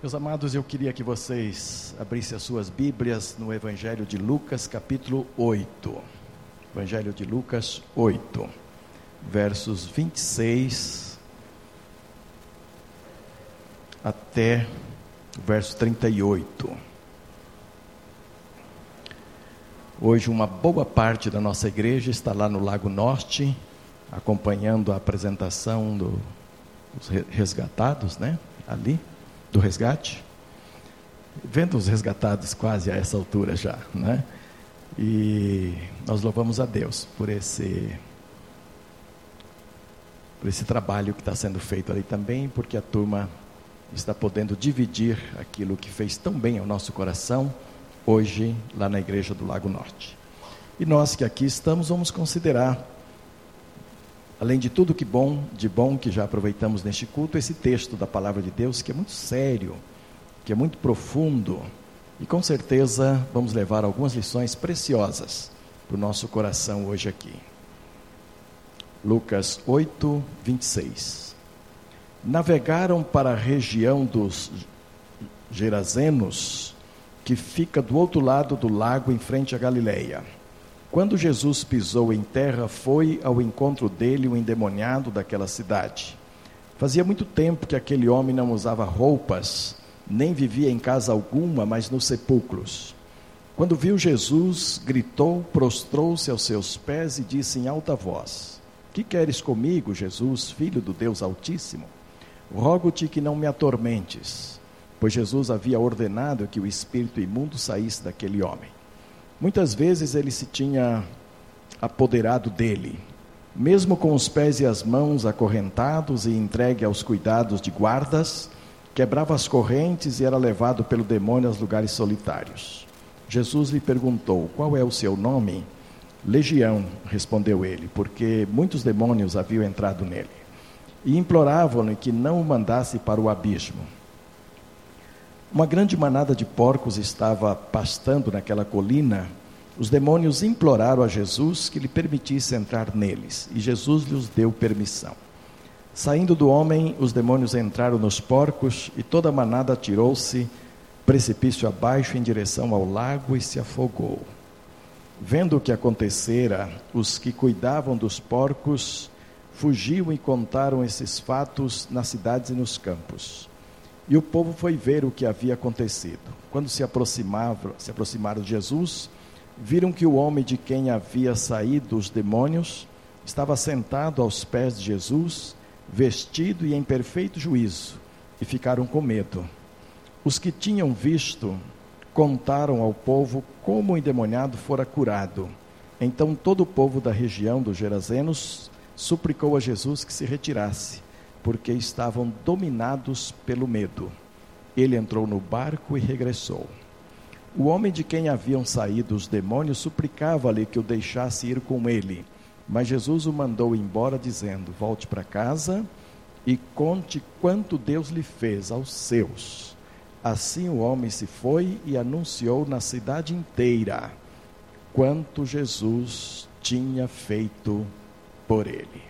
Meus amados, eu queria que vocês abrissem as suas Bíblias no Evangelho de Lucas, capítulo 8. Evangelho de Lucas 8, versos 26 até o verso 38. Hoje, uma boa parte da nossa igreja está lá no Lago Norte, acompanhando a apresentação do, dos resgatados, né? Ali do resgate, vendo os resgatados quase a essa altura já, né? E nós louvamos a Deus por esse por esse trabalho que está sendo feito ali também, porque a turma está podendo dividir aquilo que fez tão bem ao nosso coração hoje lá na igreja do Lago Norte. E nós que aqui estamos vamos considerar além de tudo que bom, de bom que já aproveitamos neste culto, esse texto da palavra de Deus que é muito sério, que é muito profundo e com certeza vamos levar algumas lições preciosas para o nosso coração hoje aqui. Lucas 8, 26. Navegaram para a região dos Gerazenos, que fica do outro lado do lago em frente a Galileia. Quando Jesus pisou em terra, foi ao encontro dele o endemoniado daquela cidade. Fazia muito tempo que aquele homem não usava roupas, nem vivia em casa alguma, mas nos sepulcros. Quando viu Jesus, gritou, prostrou-se aos seus pés e disse em alta voz: Que queres comigo, Jesus, filho do Deus Altíssimo? Rogo-te que não me atormentes. Pois Jesus havia ordenado que o espírito imundo saísse daquele homem. Muitas vezes ele se tinha apoderado dele, mesmo com os pés e as mãos acorrentados e entregue aos cuidados de guardas, quebrava as correntes e era levado pelo demônio aos lugares solitários. Jesus lhe perguntou: Qual é o seu nome? Legião, respondeu ele, porque muitos demônios haviam entrado nele. E imploravam-lhe que não o mandasse para o abismo. Uma grande manada de porcos estava pastando naquela colina. Os demônios imploraram a Jesus que lhe permitisse entrar neles, e Jesus lhes deu permissão. Saindo do homem, os demônios entraram nos porcos, e toda a manada atirou-se precipício abaixo em direção ao lago e se afogou. Vendo o que acontecera, os que cuidavam dos porcos fugiam e contaram esses fatos nas cidades e nos campos. E o povo foi ver o que havia acontecido. Quando se aproximavam, se aproximaram de Jesus, viram que o homem de quem havia saído os demônios estava sentado aos pés de Jesus, vestido e em perfeito juízo, e ficaram com medo. Os que tinham visto contaram ao povo como o endemoniado fora curado. Então todo o povo da região dos Gerazenos suplicou a Jesus que se retirasse porque estavam dominados pelo medo. Ele entrou no barco e regressou. O homem de quem haviam saído os demônios suplicava-lhe que o deixasse ir com ele, mas Jesus o mandou embora, dizendo: Volte para casa e conte quanto Deus lhe fez aos seus. Assim o homem se foi e anunciou na cidade inteira quanto Jesus tinha feito por ele.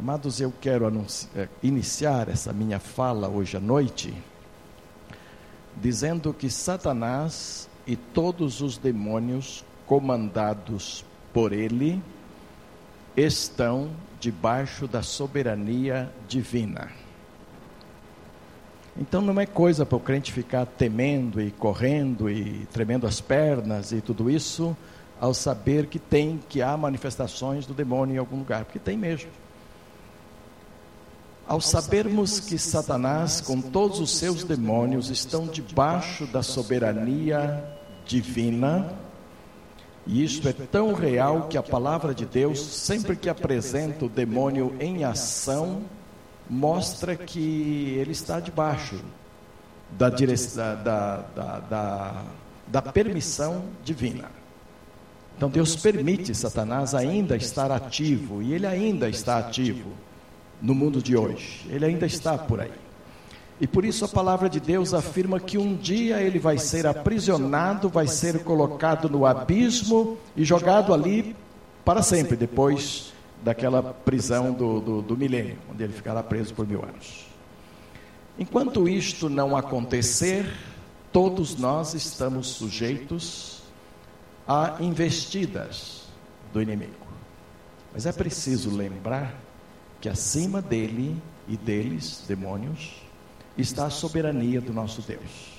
Amados, eu quero eh, iniciar essa minha fala hoje à noite dizendo que Satanás e todos os demônios comandados por ele estão debaixo da soberania divina. Então não é coisa para o crente ficar temendo e correndo e tremendo as pernas e tudo isso ao saber que tem que há manifestações do demônio em algum lugar, porque tem mesmo. Ao sabermos que Satanás, com todos os seus demônios, estão debaixo da soberania divina, e isto é tão real que a palavra de Deus, sempre que apresenta o demônio em ação, mostra que ele está debaixo da, direção, da, da, da, da permissão divina. Então Deus permite Satanás ainda estar ativo, e ele ainda está ativo no mundo de hoje. Ele ainda está por aí. E por isso a palavra de Deus afirma que um dia ele vai ser aprisionado, vai ser colocado no abismo e jogado ali para sempre, depois daquela prisão do, do, do milênio, onde ele ficará preso por mil anos. Enquanto isto não acontecer, todos nós estamos sujeitos a investidas do inimigo. Mas é preciso lembrar que acima dele e deles, demônios, está a soberania do nosso Deus.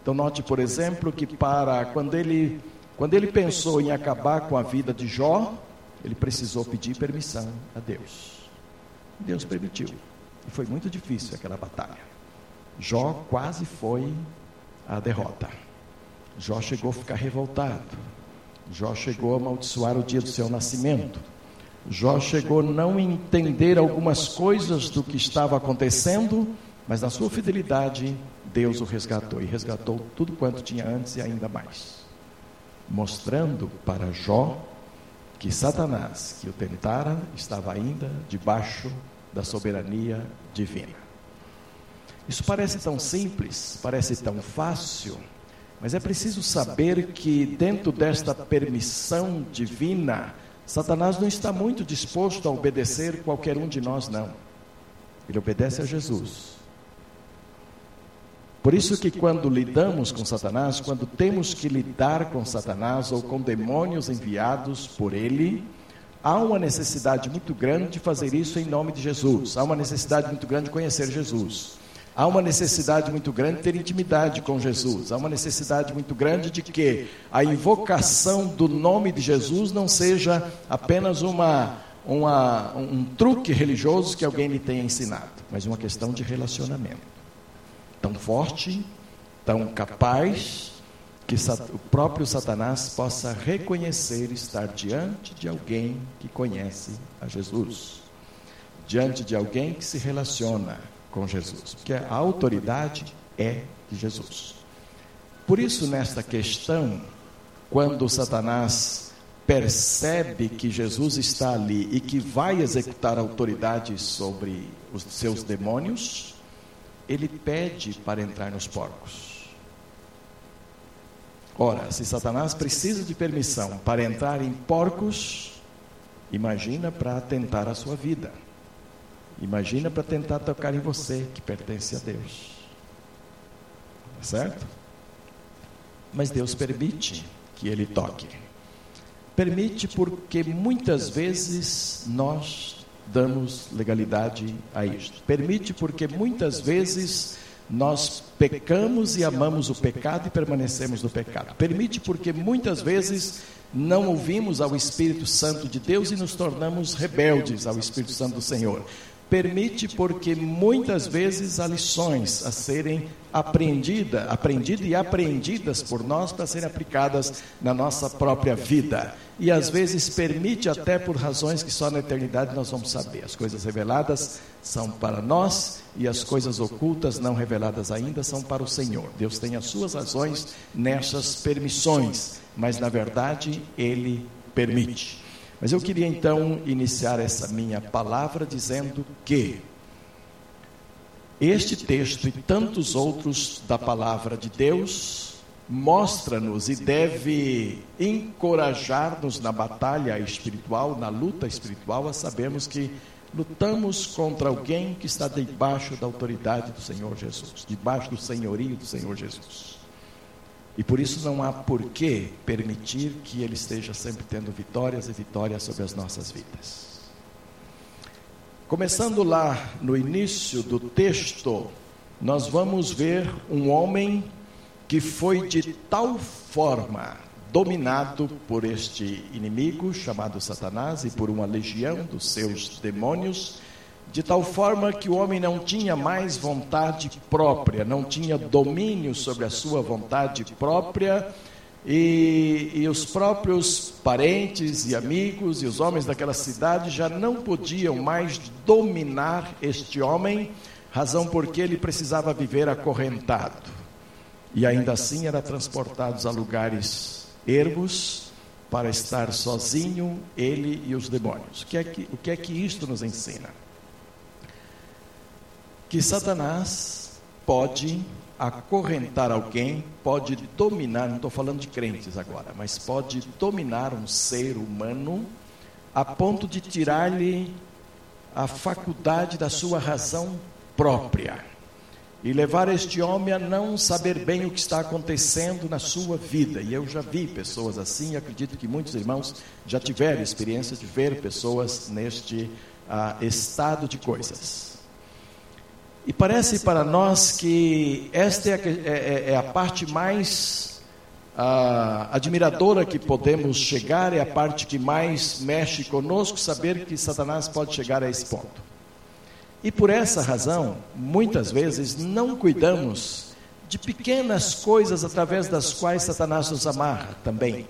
Então note, por exemplo, que para quando ele quando ele pensou em acabar com a vida de Jó, ele precisou pedir permissão a Deus. Deus permitiu. E foi muito difícil aquela batalha. Jó quase foi à derrota. Jó chegou a ficar revoltado. Jó chegou a amaldiçoar o dia do seu nascimento. Jó chegou a não entender algumas coisas do que estava acontecendo, mas na sua fidelidade, Deus o resgatou e resgatou tudo quanto tinha antes e ainda mais. Mostrando para Jó que Satanás, que o tentara, estava ainda debaixo da soberania divina. Isso parece tão simples, parece tão fácil, mas é preciso saber que dentro desta permissão divina, Satanás não está muito disposto a obedecer qualquer um de nós, não. Ele obedece a Jesus. Por isso que quando lidamos com Satanás, quando temos que lidar com Satanás ou com demônios enviados por ele, há uma necessidade muito grande de fazer isso em nome de Jesus. Há uma necessidade muito grande de conhecer Jesus. Há uma necessidade muito grande de ter intimidade com Jesus. Há uma necessidade muito grande de que a invocação do nome de Jesus não seja apenas uma, uma, um truque religioso que alguém lhe tenha ensinado, mas uma questão de relacionamento. Tão forte, tão capaz, que o próprio Satanás possa reconhecer estar diante de alguém que conhece a Jesus, diante de alguém que se relaciona com Jesus, porque a autoridade é de Jesus. Por isso, nesta questão, quando Satanás percebe que Jesus está ali e que vai executar autoridade sobre os seus demônios, ele pede para entrar nos porcos. Ora, se Satanás precisa de permissão para entrar em porcos, imagina para tentar a sua vida. Imagina para tentar tocar em você, que pertence a Deus. Certo? Mas Deus permite que ele toque. Permite porque muitas vezes nós damos legalidade a isto. Permite porque muitas vezes nós pecamos e amamos o pecado e permanecemos no pecado. Permite porque muitas vezes não ouvimos ao Espírito Santo de Deus e nos tornamos rebeldes ao Espírito Santo do Senhor permite porque muitas vezes há lições a serem aprendidas, aprendidas e apreendidas por nós para serem aplicadas na nossa própria vida. E às vezes permite até por razões que só na eternidade nós vamos saber. As coisas reveladas são para nós e as coisas ocultas não reveladas ainda são para o Senhor. Deus tem as suas razões nessas permissões, mas na verdade ele permite. Mas eu queria então iniciar essa minha palavra dizendo que este texto e tantos outros da palavra de Deus mostra-nos e deve encorajar-nos na batalha espiritual, na luta espiritual, a sabermos que lutamos contra alguém que está debaixo da autoridade do Senhor Jesus, debaixo do senhorio do Senhor Jesus. E por isso não há por que permitir que ele esteja sempre tendo vitórias e vitórias sobre as nossas vidas. Começando lá no início do texto, nós vamos ver um homem que foi de tal forma dominado por este inimigo chamado Satanás e por uma legião dos seus demônios de tal forma que o homem não tinha mais vontade própria, não tinha domínio sobre a sua vontade própria, e, e, os próprios parentes e amigos e os homens daquela cidade já não podiam mais dominar este homem, razão porque ele precisava viver acorrentado. E ainda assim era transportado a lugares ermos para estar sozinho, ele e os demônios. O que é que, o que, é que isto nos ensina? Que Satanás pode acorrentar alguém, pode dominar, não estou falando de crentes agora, mas pode dominar um ser humano a ponto de tirar-lhe a faculdade da sua razão própria. e levar este homem a não saber bem o que está acontecendo na sua vida. E eu já vi pessoas assim, e acredito que muitos irmãos já tiveram experiência de ver pessoas neste uh, estado de coisas. E parece para nós que esta é a, é, é, é a parte mais uh, admiradora que podemos chegar, é a parte que mais mexe conosco, saber que Satanás pode chegar a esse ponto. E por essa razão, muitas vezes não cuidamos de pequenas coisas através das quais Satanás nos amarra também.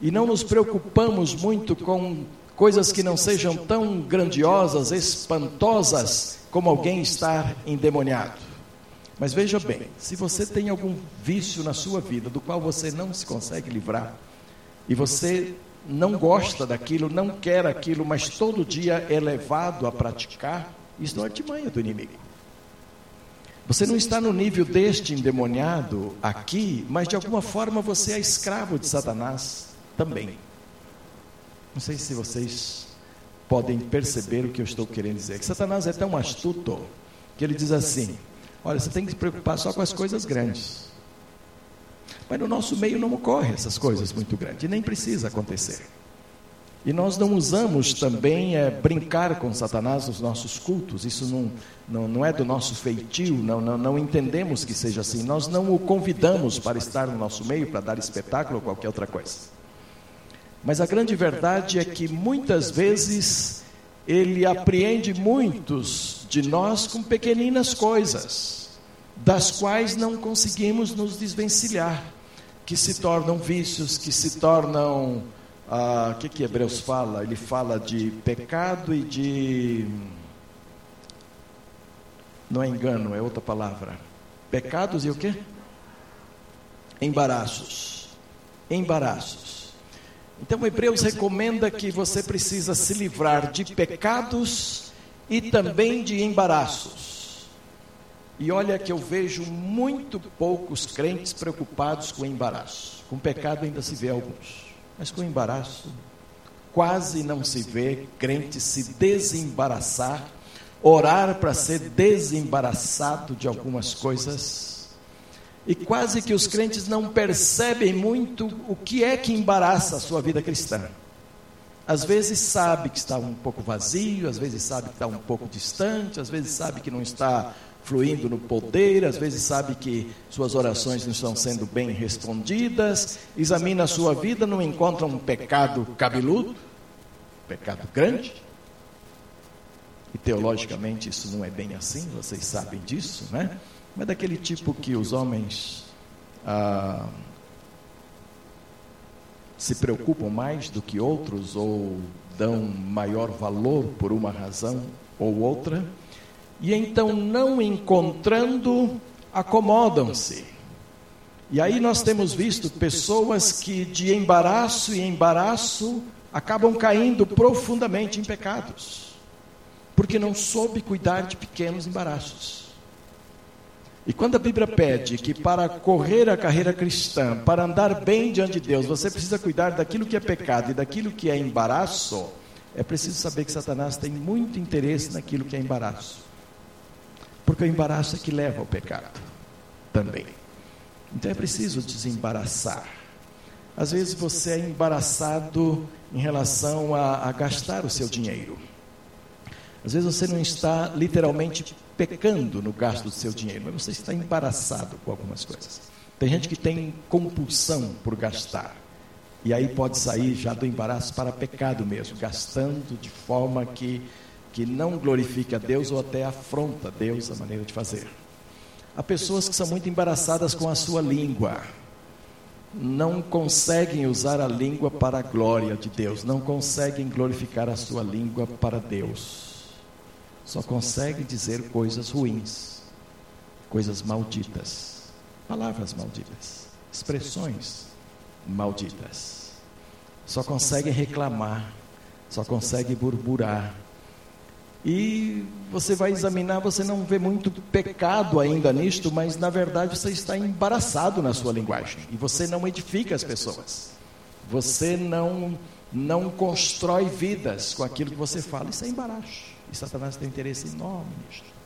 E não nos preocupamos muito com coisas que não sejam tão grandiosas, espantosas, como alguém estar endemoniado. Mas veja bem, se você tem algum vício na sua vida do qual você não se consegue livrar, e você não gosta daquilo, não quer aquilo, mas todo dia é levado a praticar, isso não é artimanha do inimigo. Você não está no nível deste endemoniado aqui, mas de alguma forma você é escravo de Satanás também. Não sei se vocês podem perceber o que eu estou querendo dizer. Que Satanás é tão astuto que ele diz assim: olha, você tem que se preocupar só com as coisas grandes. Mas no nosso meio não ocorrem essas coisas muito grandes, e nem precisa acontecer. E nós não usamos também é, brincar com Satanás nos nossos cultos, isso não, não, não é do nosso feitio, não, não, não entendemos que seja assim. Nós não o convidamos para estar no nosso meio, para dar espetáculo ou qualquer outra coisa. Mas a grande verdade é que muitas vezes ele apreende muitos de nós com pequeninas coisas, das quais não conseguimos nos desvencilhar, que se tornam vícios, que se tornam ah, o que, que Hebreus fala? Ele fala de pecado e de. Não é engano, é outra palavra. Pecados e o que? Embaraços. Embaraços. Então, Hebreus recomenda que você precisa se livrar de pecados e também de embaraços. E olha que eu vejo muito poucos crentes preocupados com embaraço. Com pecado ainda se vê alguns mas com embaraço. Quase não se vê crente se desembaraçar, orar para ser desembaraçado de algumas coisas. E quase que os crentes não percebem muito o que é que embaraça a sua vida cristã. Às vezes sabe que está um pouco vazio, às vezes sabe que está um pouco distante, às vezes sabe que não está fluindo no poder, às vezes sabe que suas orações não estão sendo bem respondidas, examina a sua vida, não encontra um pecado cabeludo, pecado grande. E teologicamente isso não é bem assim, vocês sabem disso, né? Mas daquele tipo que os homens ah, se preocupam mais do que outros ou dão maior valor por uma razão ou outra e então, não encontrando, acomodam-se. E aí nós temos visto pessoas que de embaraço em embaraço acabam caindo profundamente em pecados, porque não soube cuidar de pequenos embaraços. E quando a Bíblia pede que para correr a carreira cristã, para andar bem diante de Deus, você precisa cuidar daquilo que é pecado e daquilo que é embaraço, é preciso saber que Satanás tem muito interesse naquilo que é embaraço. Porque o embaraço é que leva ao pecado também. Então é preciso desembaraçar. Às vezes você é embaraçado em relação a, a gastar o seu dinheiro. Às vezes você não está literalmente pecando no gasto do seu dinheiro, mas você está embaraçado com algumas coisas. Tem gente que tem compulsão por gastar. E aí pode sair já do embaraço para pecado mesmo, gastando de forma que que não glorifica a Deus ou até afronta Deus a maneira de fazer. Há pessoas que são muito embaraçadas com a sua língua, não conseguem usar a língua para a glória de Deus, não conseguem glorificar a sua língua para Deus, só conseguem dizer coisas ruins, coisas malditas, palavras malditas, expressões malditas, só conseguem reclamar, só conseguem murmurar e você vai examinar, você não vê muito pecado ainda nisto, mas na verdade você está embaraçado na sua linguagem. E você não edifica as pessoas. Você não, não constrói vidas com aquilo que você fala. Isso é embaraço. E Satanás tem interesse enorme nisto.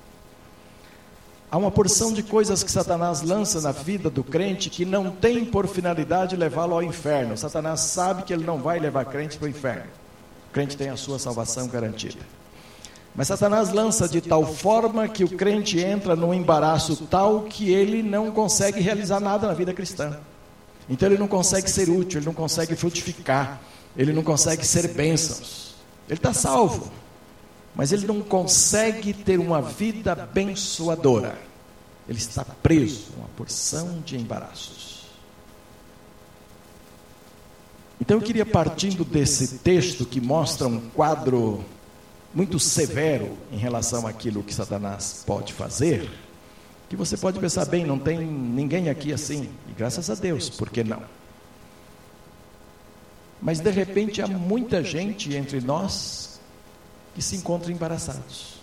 Há uma porção de coisas que Satanás lança na vida do crente que não tem por finalidade levá-lo ao inferno. Satanás sabe que ele não vai levar crente para o inferno. O crente tem a sua salvação garantida. Mas Satanás lança de tal forma que o crente entra num embaraço tal que ele não consegue realizar nada na vida cristã. Então ele não consegue ser útil, ele não consegue frutificar, ele não consegue ser bênçãos. Ele está salvo, mas ele não consegue ter uma vida abençoadora. Ele está preso a uma porção de embaraços. Então eu queria, partindo desse texto que mostra um quadro muito severo em relação àquilo que Satanás pode fazer, que você pode pensar bem, não tem ninguém aqui assim, e graças a Deus, por que não? Mas de repente há muita gente entre nós que se encontra embaraçados.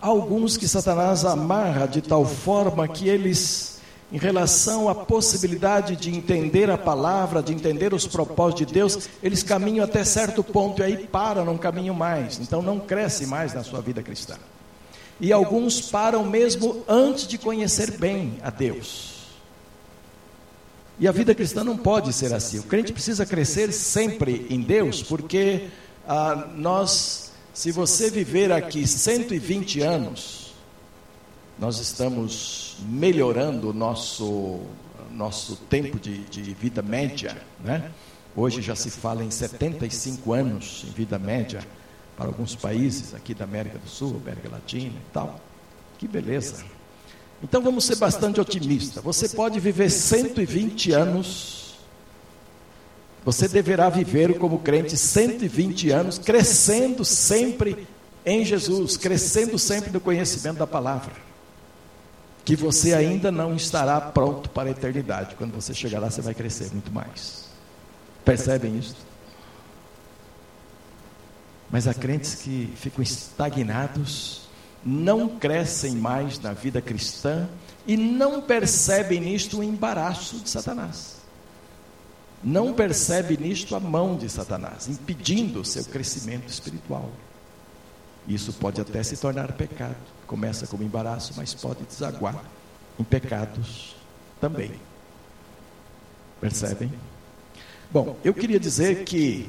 Há alguns que Satanás amarra de tal forma que eles em relação à possibilidade de entender a palavra, de entender os propósitos de Deus, eles caminham até certo ponto e aí param, não caminham mais. Então não cresce mais na sua vida cristã. E alguns param mesmo antes de conhecer bem a Deus. E a vida cristã não pode ser assim. O crente precisa crescer sempre em Deus, porque ah, nós, se você viver aqui 120 anos, nós estamos melhorando o nosso, nosso tempo de, de vida média. Né? Hoje já se fala em 75 anos em vida média para alguns países aqui da América do Sul, América Latina e tal. Que beleza. Então vamos ser bastante otimistas. Você pode viver 120 anos. Você deverá viver como crente 120 anos, crescendo sempre em Jesus, crescendo sempre no conhecimento da palavra que você ainda não estará pronto para a eternidade. Quando você chegar lá, você vai crescer muito mais. Percebem isso? Mas há crentes que ficam estagnados, não crescem mais na vida cristã e não percebem nisto o embaraço de Satanás. Não percebe nisto a mão de Satanás, impedindo o seu crescimento espiritual. Isso pode até se tornar pecado. Começa como embaraço, mas pode desaguar em pecados também. Percebem? Bom, eu queria dizer que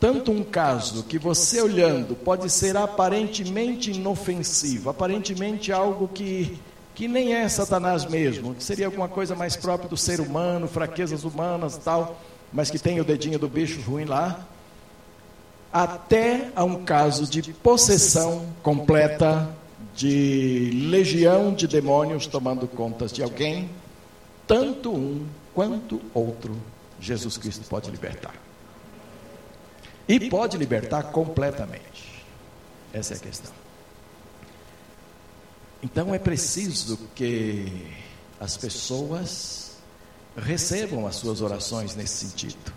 tanto um caso que você olhando pode ser aparentemente inofensivo, aparentemente algo que, que nem é Satanás mesmo, que seria alguma coisa mais própria do ser humano, fraquezas humanas e tal, mas que tem o dedinho do bicho ruim lá, até a um caso de possessão completa, de legião de demônios tomando contas de alguém, tanto um quanto outro, Jesus Cristo pode libertar. E pode libertar completamente. Essa é a questão. Então é preciso que as pessoas recebam as suas orações nesse sentido.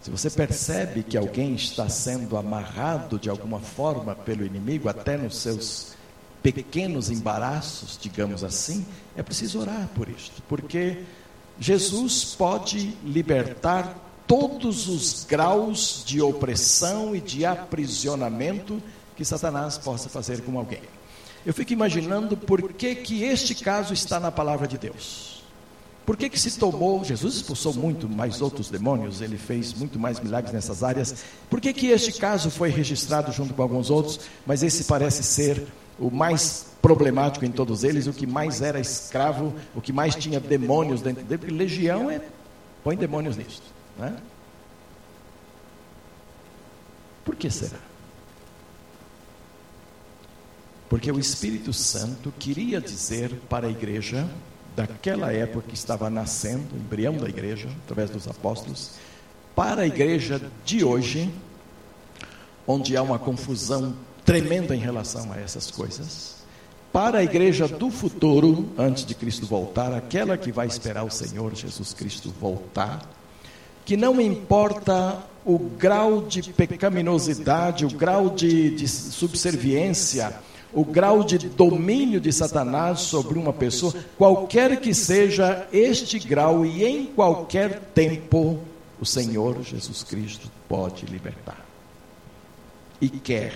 Se você percebe que alguém está sendo amarrado de alguma forma pelo inimigo, até nos seus pequenos embaraços, digamos assim, é preciso orar por isto, porque Jesus pode libertar todos os graus de opressão e de aprisionamento que Satanás possa fazer com alguém. Eu fico imaginando por que, que este caso está na palavra de Deus. Por que, que se tomou? Jesus expulsou muito mais outros demônios, ele fez muito mais milagres nessas áreas. Por que, que este caso foi registrado junto com alguns outros, mas esse parece ser o mais problemático em todos eles, o que mais era escravo, o que mais tinha demônios dentro dele, porque legião é. põe demônios nisso. Né? Por que será? Porque o Espírito Santo queria dizer para a igreja daquela época que estava nascendo, o embrião da igreja, através dos apóstolos, para a igreja de hoje, onde há uma confusão tremenda em relação a essas coisas, para a igreja do futuro, antes de Cristo voltar, aquela que vai esperar o Senhor Jesus Cristo voltar, que não importa o grau de pecaminosidade, o grau de, de subserviência, o grau de domínio de Satanás sobre uma pessoa, qualquer que seja este grau e em qualquer tempo, o Senhor Jesus Cristo pode libertar. E quer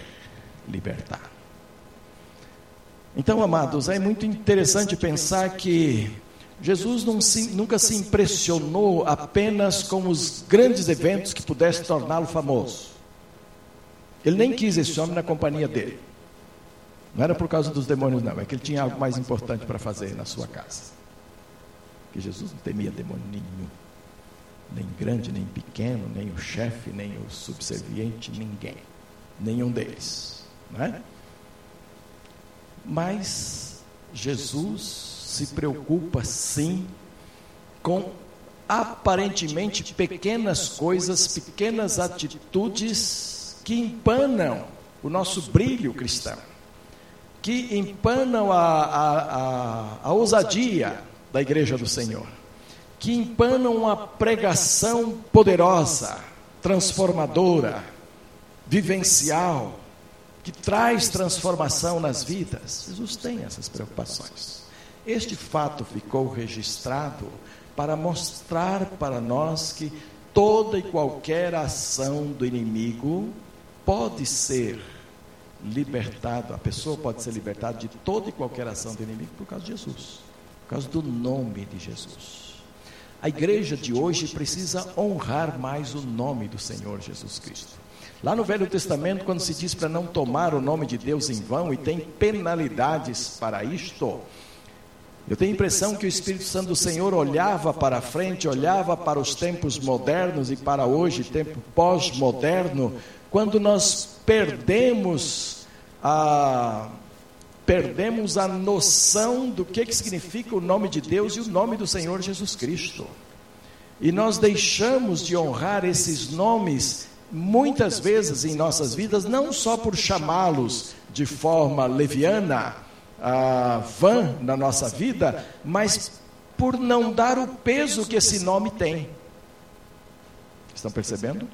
libertar. Então, amados, é muito interessante pensar que Jesus se, nunca se impressionou apenas com os grandes eventos que pudessem torná-lo famoso. Ele nem quis esse homem na companhia dele. Não era por causa dos demônios, não. É que ele tinha algo mais importante para fazer na sua casa. Que Jesus não temia demônio nenhum. Nem grande, nem pequeno, nem o chefe, nem o subserviente, ninguém. Nenhum deles. Não é? Mas Jesus se preocupa sim com aparentemente pequenas coisas, pequenas atitudes que empanam o nosso brilho cristão, que empanam a, a, a, a ousadia da igreja do Senhor, que empanam uma pregação poderosa, transformadora, vivencial, que traz transformação nas vidas. Jesus tem essas preocupações. Este fato ficou registrado para mostrar para nós que toda e qualquer ação do inimigo pode ser libertada, a pessoa pode ser libertada de toda e qualquer ação do inimigo por causa de Jesus, por causa do nome de Jesus. A igreja de hoje precisa honrar mais o nome do Senhor Jesus Cristo. Lá no Velho Testamento, quando se diz para não tomar o nome de Deus em vão e tem penalidades para isto, eu tenho a impressão que o Espírito Santo do Senhor olhava para frente, olhava para os tempos modernos e para hoje, tempo pós-moderno, quando nós perdemos a perdemos a noção do que, que significa o nome de Deus e o nome do Senhor Jesus Cristo. E nós deixamos de honrar esses nomes muitas vezes em nossas vidas, não só por chamá-los de forma leviana, vã na nossa vida, mas por não dar o peso que esse nome tem. Estão percebendo?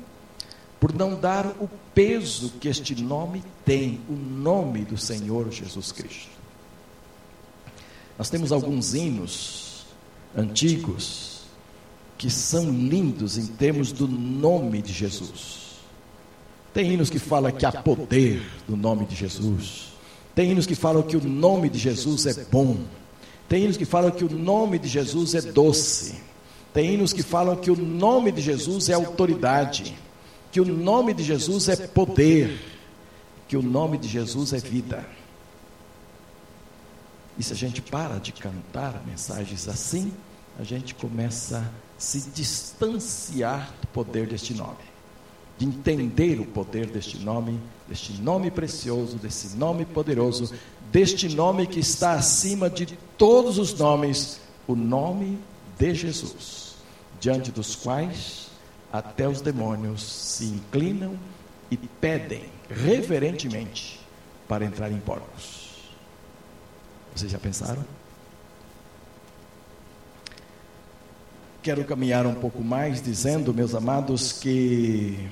Por não dar o peso que este nome tem, o nome do Senhor Jesus Cristo. Nós temos alguns hinos antigos que são lindos em termos do nome de Jesus. Tem hinos que falam que há poder no nome de Jesus. Tem hinos que falam que o nome de Jesus é bom. Tem hinos que falam que o nome de Jesus é doce. Tem hinos que falam que o nome de Jesus é autoridade. Que o nome de Jesus é poder. Que o nome de Jesus é vida. E se a gente para de cantar mensagens assim, a gente começa a se distanciar do poder deste nome de entender o poder deste nome, deste nome precioso, desse nome poderoso, deste nome que está acima de todos os nomes, o nome de Jesus, diante dos quais até os demônios se inclinam e pedem reverentemente para entrar em porcos. Vocês já pensaram? Quero caminhar um pouco mais dizendo, meus amados, que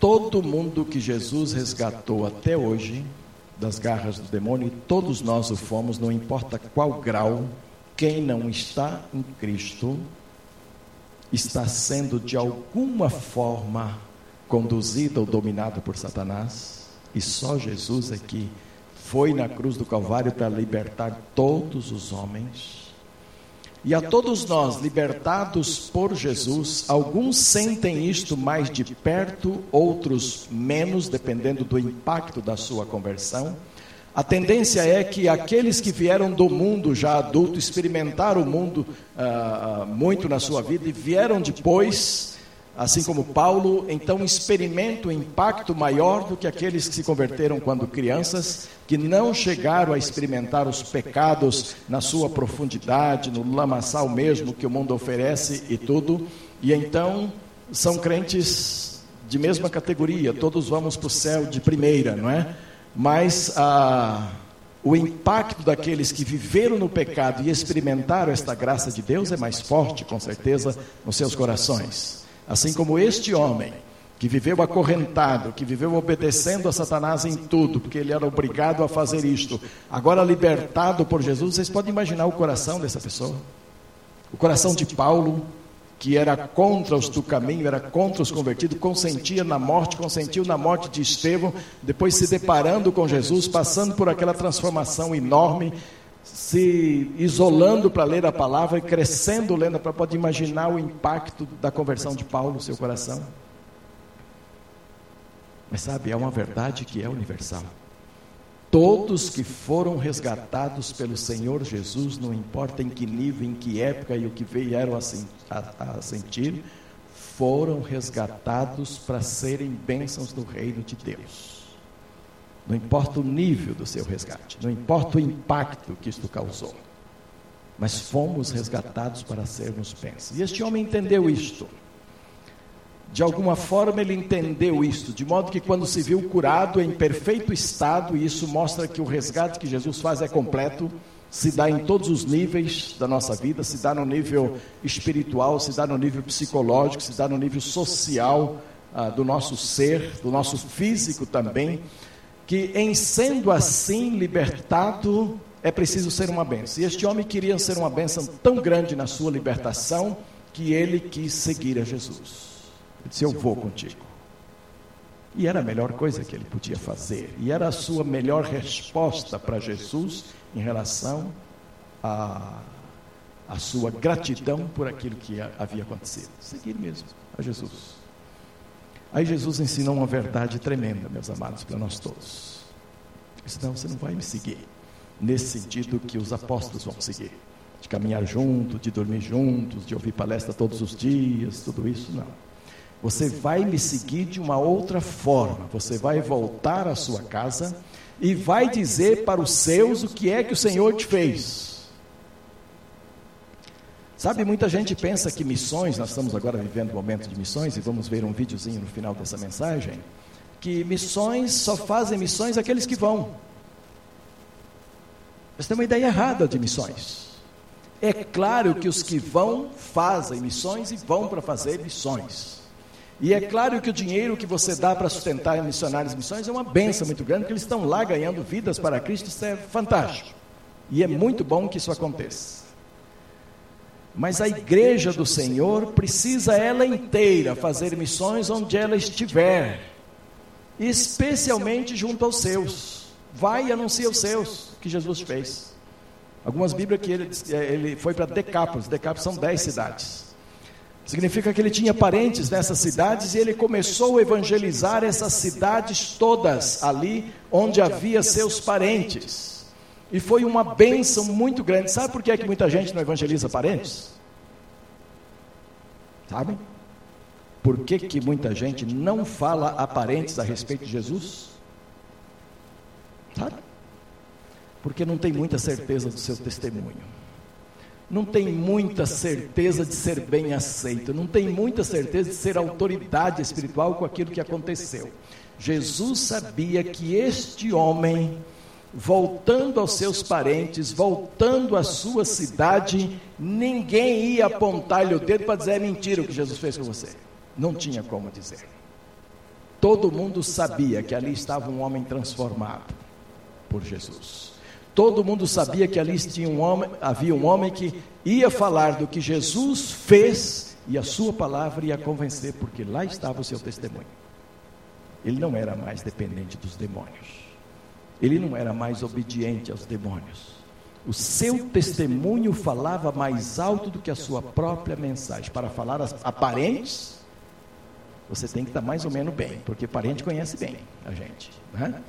todo mundo que Jesus resgatou até hoje das garras do demônio, todos nós o fomos, não importa qual grau, quem não está em Cristo está sendo de alguma forma conduzido ou dominado por Satanás, e só Jesus é que foi na cruz do Calvário para libertar todos os homens. E a todos nós, libertados por Jesus, alguns sentem isto mais de perto, outros menos, dependendo do impacto da sua conversão. A tendência é que aqueles que vieram do mundo já adulto, experimentaram o mundo uh, muito na sua vida e vieram depois assim como Paulo, então experimenta um impacto maior do que aqueles que se converteram quando crianças, que não chegaram a experimentar os pecados na sua profundidade, no lamaçal mesmo que o mundo oferece e tudo, e então são crentes de mesma categoria, todos vamos para o céu de primeira, não é? Mas a o impacto daqueles que viveram no pecado e experimentaram esta graça de Deus é mais forte, com certeza, nos seus corações. Assim como este homem, que viveu acorrentado, que viveu obedecendo a Satanás em tudo, porque ele era obrigado a fazer isto, agora libertado por Jesus, vocês podem imaginar o coração dessa pessoa? O coração de Paulo, que era contra os do caminho, era contra os convertidos, consentia na morte, consentiu na morte de Estevão, depois se deparando com Jesus, passando por aquela transformação enorme, se isolando para ler a palavra e crescendo lendo para pode imaginar o impacto da conversão de Paulo no seu coração. Mas sabe, é uma verdade que é universal. Todos que foram resgatados pelo Senhor Jesus, não importa em que nível, em que época e o que vieram a sentir, foram resgatados para serem bênçãos do reino de Deus. Não importa o nível do seu resgate, não importa o impacto que isto causou, mas fomos resgatados para sermos bênçãos. E este homem entendeu isto de alguma forma ele entendeu isto, de modo que quando se viu curado em perfeito estado, e isso mostra que o resgate que Jesus faz é completo, se dá em todos os níveis da nossa vida, se dá no nível espiritual, se dá no nível psicológico, se dá no nível social ah, do nosso ser, do nosso físico também, que em sendo assim libertado, é preciso ser uma benção. E este homem queria ser uma benção tão grande na sua libertação que ele quis seguir a Jesus. Ele disse: Eu vou contigo. E era a melhor coisa que ele podia fazer. E era a sua melhor resposta para Jesus em relação à a, a sua gratidão por aquilo que havia acontecido. Seguir mesmo a Jesus. Aí Jesus ensinou uma verdade tremenda, meus amados, para nós todos. Senão você não vai me seguir. Nesse sentido que os apóstolos vão seguir. De caminhar junto, de dormir juntos, de ouvir palestra todos os dias, tudo isso, não. Você vai me seguir de uma outra forma. Você vai voltar à sua casa e vai dizer para os seus o que é que o Senhor te fez. Sabe, muita gente pensa que missões, nós estamos agora vivendo um momento de missões e vamos ver um videozinho no final dessa mensagem, que missões só fazem missões aqueles que vão. Mas tem uma ideia errada de missões. É claro que os que vão fazem missões e vão para fazer missões. E é claro que o dinheiro que você dá para sustentar missionários e missões é uma benção muito grande, porque eles estão lá ganhando vidas para Cristo, isso é fantástico. E é muito bom que isso aconteça. Mas a igreja do Senhor precisa ela inteira fazer missões onde ela estiver, especialmente junto aos seus. Vai e anuncia os seus, que Jesus fez. Algumas Bíblias que ele, ele foi para Decápolis, Decápolis são dez cidades. Significa que ele tinha parentes nessas cidades e ele começou a evangelizar essas cidades todas ali onde havia seus parentes. E foi uma bênção muito grande. Sabe por que, é que muita gente não evangeliza parentes? Sabe? Por que, que muita gente não fala a parentes a respeito de Jesus? Sabe? Porque não tem muita certeza do seu testemunho não tem muita certeza de ser bem aceito, não tem muita certeza de ser autoridade espiritual com aquilo que aconteceu. Jesus sabia que este homem, voltando aos seus parentes, voltando à sua cidade, ninguém ia apontar-lhe o dedo para dizer é mentira o que Jesus fez com você. Não tinha como dizer. Todo mundo sabia que ali estava um homem transformado por Jesus. Todo mundo sabia que ali tinha um homem, havia um homem que ia falar do que Jesus fez e a sua palavra ia convencer, porque lá estava o seu testemunho. Ele não era mais dependente dos demônios. Ele não era mais obediente aos demônios. O seu testemunho falava mais alto do que a sua própria mensagem. Para falar a parentes, você tem que estar mais ou menos bem, porque parente conhece bem a gente. Né?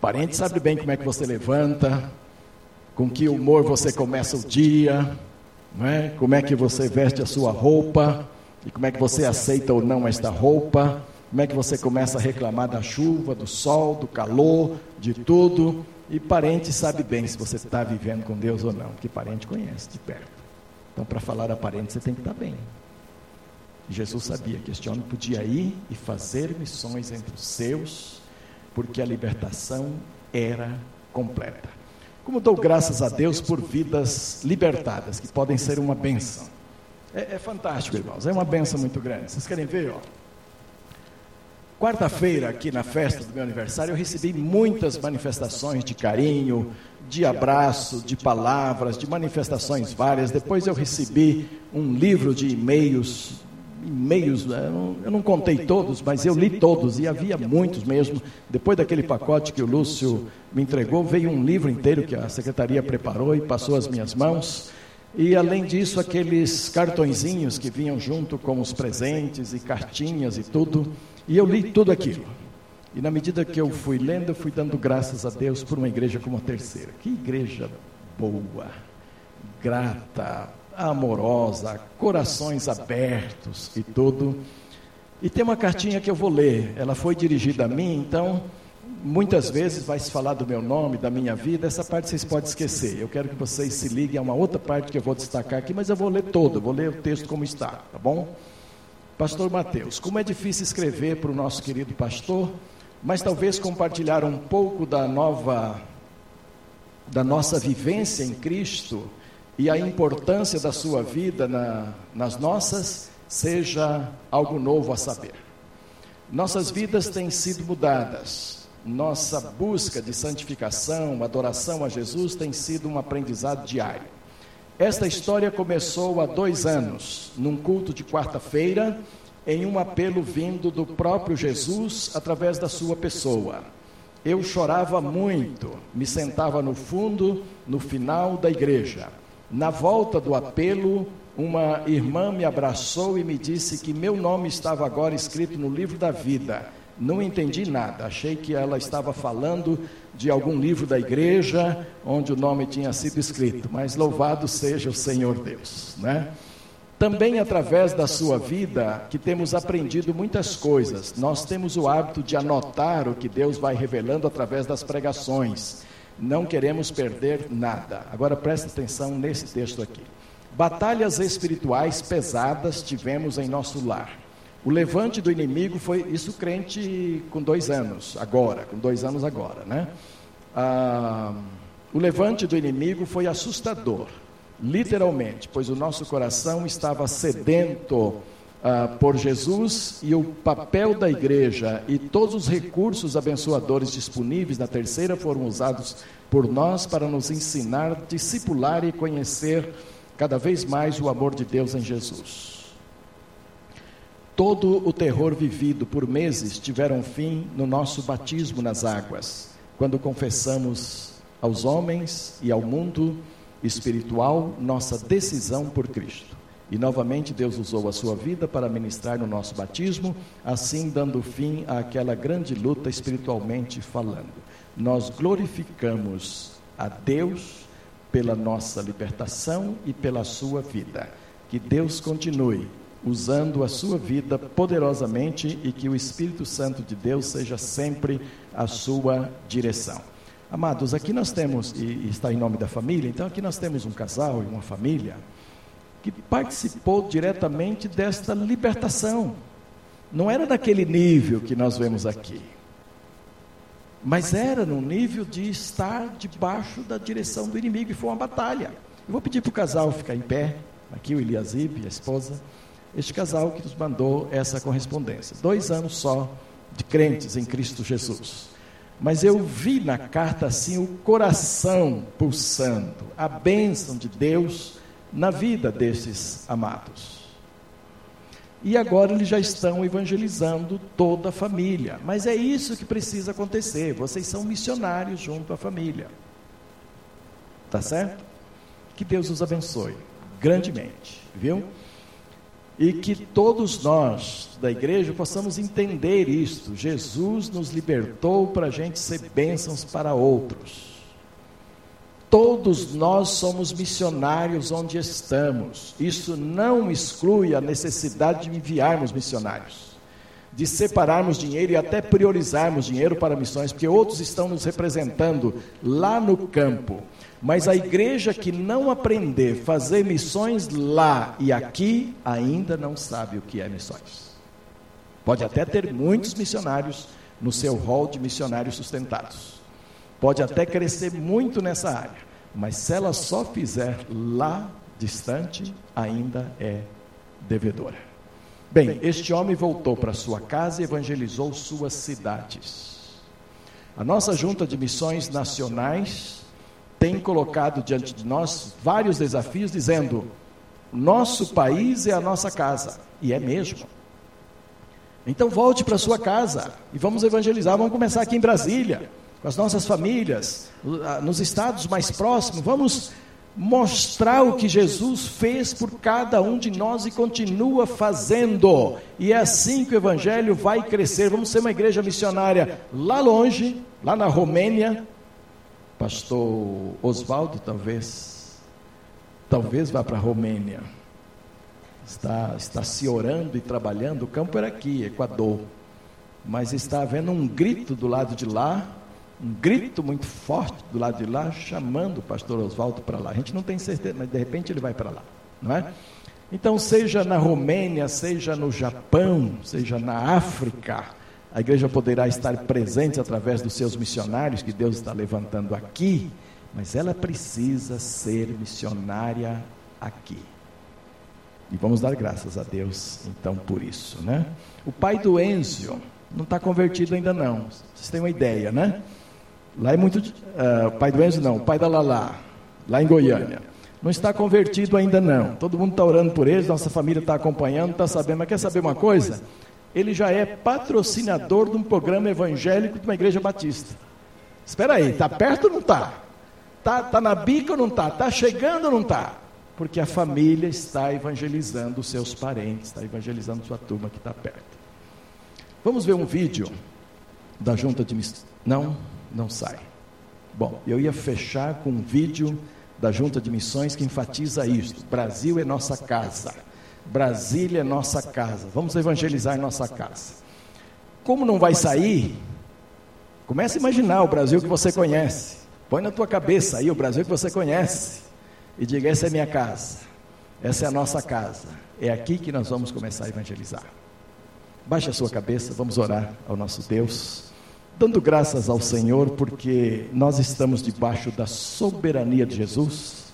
Parente sabe bem como é que você levanta, com que humor você começa o dia, não é? como é que você veste a sua roupa, e como é que você aceita ou não esta roupa, como é que você começa a reclamar da chuva, do sol, do calor, de tudo. E parente sabe bem se você está vivendo com Deus ou não, porque parente conhece de perto. Então, para falar a parente, você tem que estar bem. Jesus sabia que este homem podia ir e fazer missões entre os seus porque a libertação era completa. Como dou graças a Deus por vidas libertadas, que podem ser uma benção. É, é fantástico, irmãos, é uma benção muito grande. Vocês querem ver? Ó? quarta-feira, aqui na festa do meu aniversário, eu recebi muitas manifestações de carinho, de abraço, de palavras, de manifestações várias. Depois eu recebi um livro de e-mails, e-mails, né? eu não, eu não contei todos, mas eu li todos e havia muitos mesmo. Depois daquele pacote que o Lúcio me entregou, veio um livro inteiro que a secretaria preparou e passou às minhas mãos. E além disso, aqueles cartõezinhos que vinham junto com os presentes e cartinhas e tudo. E eu li tudo aquilo. E na medida que eu fui lendo, eu fui dando graças a Deus por uma igreja como a terceira. Que igreja boa, grata, amorosa, corações abertos e tudo. E tem uma cartinha que eu vou ler. Ela foi dirigida a mim, então muitas vezes vai se falar do meu nome, da minha vida, essa parte vocês podem esquecer. Eu quero que vocês se liguem a uma outra parte que eu vou destacar aqui, mas eu vou ler todo, vou ler o texto como está, tá bom? Pastor Mateus, como é difícil escrever para o nosso querido pastor, mas talvez compartilhar um pouco da nova da nossa vivência em Cristo e a importância da sua vida na, nas nossas seja algo novo a saber. Nossas vidas têm sido mudadas. Nossa busca de santificação, adoração a Jesus tem sido um aprendizado diário. Esta história começou há dois anos, num culto de quarta-feira, em um apelo vindo do próprio Jesus através da sua pessoa. Eu chorava muito, me sentava no fundo, no final da igreja. Na volta do apelo, uma irmã me abraçou e me disse que meu nome estava agora escrito no livro da vida. Não entendi nada, achei que ela estava falando de algum livro da igreja onde o nome tinha sido escrito, mas louvado seja o Senhor Deus, né? Também através da sua vida que temos aprendido muitas coisas. Nós temos o hábito de anotar o que Deus vai revelando através das pregações. Não queremos perder nada. Agora preste atenção nesse texto aqui. Batalhas espirituais pesadas tivemos em nosso lar. O levante do inimigo foi, isso crente com dois anos, agora, com dois anos agora, né? Ah, o levante do inimigo foi assustador, literalmente, pois o nosso coração estava sedento ah, por Jesus e o papel da igreja e todos os recursos abençoadores disponíveis na terceira foram usados por nós para nos ensinar, discipular e conhecer cada vez mais o amor de Deus em Jesus. Todo o terror vivido por meses tiveram fim no nosso batismo nas águas, quando confessamos aos homens e ao mundo espiritual nossa decisão por Cristo. E novamente Deus usou a sua vida para ministrar no nosso batismo, assim dando fim àquela grande luta espiritualmente falando. Nós glorificamos a Deus pela nossa libertação e pela sua vida. Que Deus continue usando a sua vida poderosamente e que o Espírito Santo de Deus seja sempre a sua direção. Amados, aqui nós temos, e está em nome da família, então aqui nós temos um casal e uma família que participou diretamente desta libertação. Não era daquele nível que nós vemos aqui, mas era no nível de estar debaixo da direção do inimigo, e foi uma batalha. Eu vou pedir para o casal ficar em pé, aqui o Eliasib, a esposa este casal que nos mandou essa correspondência. Dois anos só de crentes em Cristo Jesus. Mas eu vi na carta assim o coração pulsando, a bênção de Deus na vida desses amados. E agora eles já estão evangelizando toda a família. Mas é isso que precisa acontecer. Vocês são missionários junto à família. Tá certo? Que Deus os abençoe grandemente, viu? e que todos nós da igreja possamos entender isto. Jesus nos libertou para a gente ser bênçãos para outros. Todos nós somos missionários onde estamos. Isso não exclui a necessidade de enviarmos missionários, de separarmos dinheiro e até priorizarmos dinheiro para missões, porque outros estão nos representando lá no campo. Mas a igreja que não aprender a fazer missões lá e aqui, ainda não sabe o que é missões. Pode até ter muitos missionários no seu rol de missionários sustentados. Pode até crescer muito nessa área, mas se ela só fizer lá distante, ainda é devedora. Bem, este homem voltou para sua casa e evangelizou suas cidades. A nossa junta de missões nacionais tem colocado diante de nós vários desafios, dizendo: nosso país é a nossa casa. E é mesmo. Então volte para sua casa e vamos evangelizar. Vamos começar aqui em Brasília, com as nossas famílias, nos estados mais próximos. Vamos mostrar o que Jesus fez por cada um de nós e continua fazendo. E é assim que o evangelho vai crescer. Vamos ser uma igreja missionária lá longe, lá na Romênia. Pastor Oswaldo, talvez, talvez vá para a Romênia está, está se orando e trabalhando. O campo era aqui, Equador. Mas está havendo um grito do lado de lá, um grito muito forte do lado de lá, chamando o pastor Oswaldo para lá. A gente não tem certeza, mas de repente ele vai para lá, não é? Então, seja na Romênia, seja no Japão, seja na África, a igreja poderá estar presente através dos seus missionários que Deus está levantando aqui, mas ela precisa ser missionária aqui. E vamos dar graças a Deus, então, por isso, né? O pai do Enzio não está convertido ainda não. Vocês têm uma ideia, né? Lá é muito... Uh, pai do Enzio não, pai da Lala, lá em Goiânia. Não está convertido ainda não. Todo mundo está orando por ele, nossa família está acompanhando, está sabendo. Mas quer saber uma coisa? Ele já é patrocinador de um programa evangélico de uma igreja batista. Espera aí, está perto ou não está? Está tá na bica ou não está? Está chegando ou não está? porque a família está evangelizando seus parentes, está evangelizando sua turma que está perto. Vamos ver um vídeo da junta de. Não, não sai. Bom, eu ia fechar com um vídeo da junta de missões que enfatiza isto: Brasil é nossa casa. Brasília é nossa casa. Vamos evangelizar nossa casa. Como não vai sair, comece a imaginar o Brasil que você conhece. Põe na tua cabeça aí o Brasil que você conhece e diga: essa é minha casa, essa é a nossa casa. É aqui que nós vamos começar a evangelizar. Baixe a sua cabeça, vamos orar ao nosso Deus, dando graças ao Senhor, porque nós estamos debaixo da soberania de Jesus.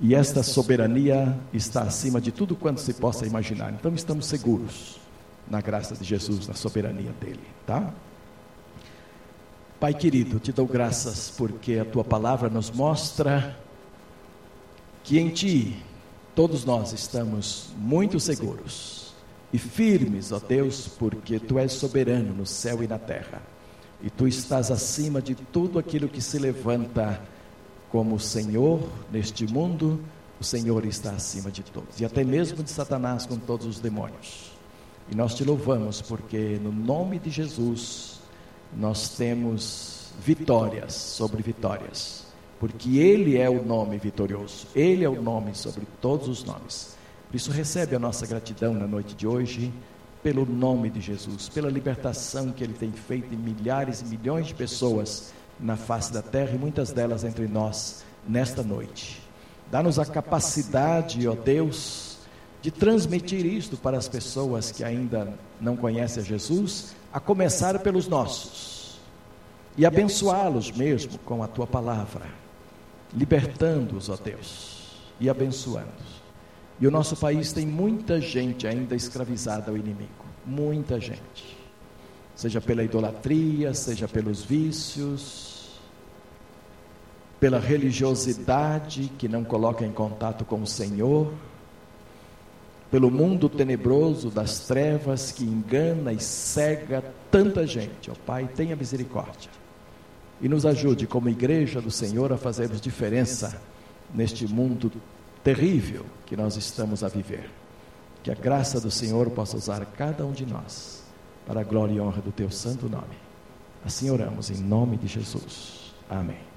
E esta soberania está acima de tudo quanto se possa imaginar. Então estamos seguros na graça de Jesus, na soberania dele, tá? Pai querido, te dou graças porque a tua palavra nos mostra que em Ti todos nós estamos muito seguros e firmes, ó Deus, porque Tu és soberano no céu e na terra, e Tu estás acima de tudo aquilo que se levanta como Senhor neste mundo, o Senhor está acima de todos, e até mesmo de Satanás com todos os demônios. E nós te louvamos porque no nome de Jesus nós temos vitórias sobre vitórias porque Ele é o nome vitorioso, Ele é o nome sobre todos os nomes. Por isso, recebe a nossa gratidão na noite de hoje, pelo nome de Jesus, pela libertação que Ele tem feito em milhares e milhões de pessoas na face da terra e muitas delas entre nós nesta noite. Dá-nos a capacidade, ó Deus, de transmitir isto para as pessoas que ainda não conhecem a Jesus, a começar pelos nossos, e abençoá-los mesmo com a tua palavra libertando-os, ó Deus, e abençoando-os. E o nosso país tem muita gente ainda escravizada ao inimigo, muita gente. Seja pela idolatria, seja pelos vícios, pela religiosidade que não coloca em contato com o Senhor, pelo mundo tenebroso das trevas que engana e cega tanta gente. Ó Pai, tenha misericórdia e nos ajude como igreja do Senhor a fazermos diferença neste mundo terrível que nós estamos a viver. Que a graça do Senhor possa usar cada um de nós para a glória e honra do teu santo nome. Assim oramos em nome de Jesus. Amém.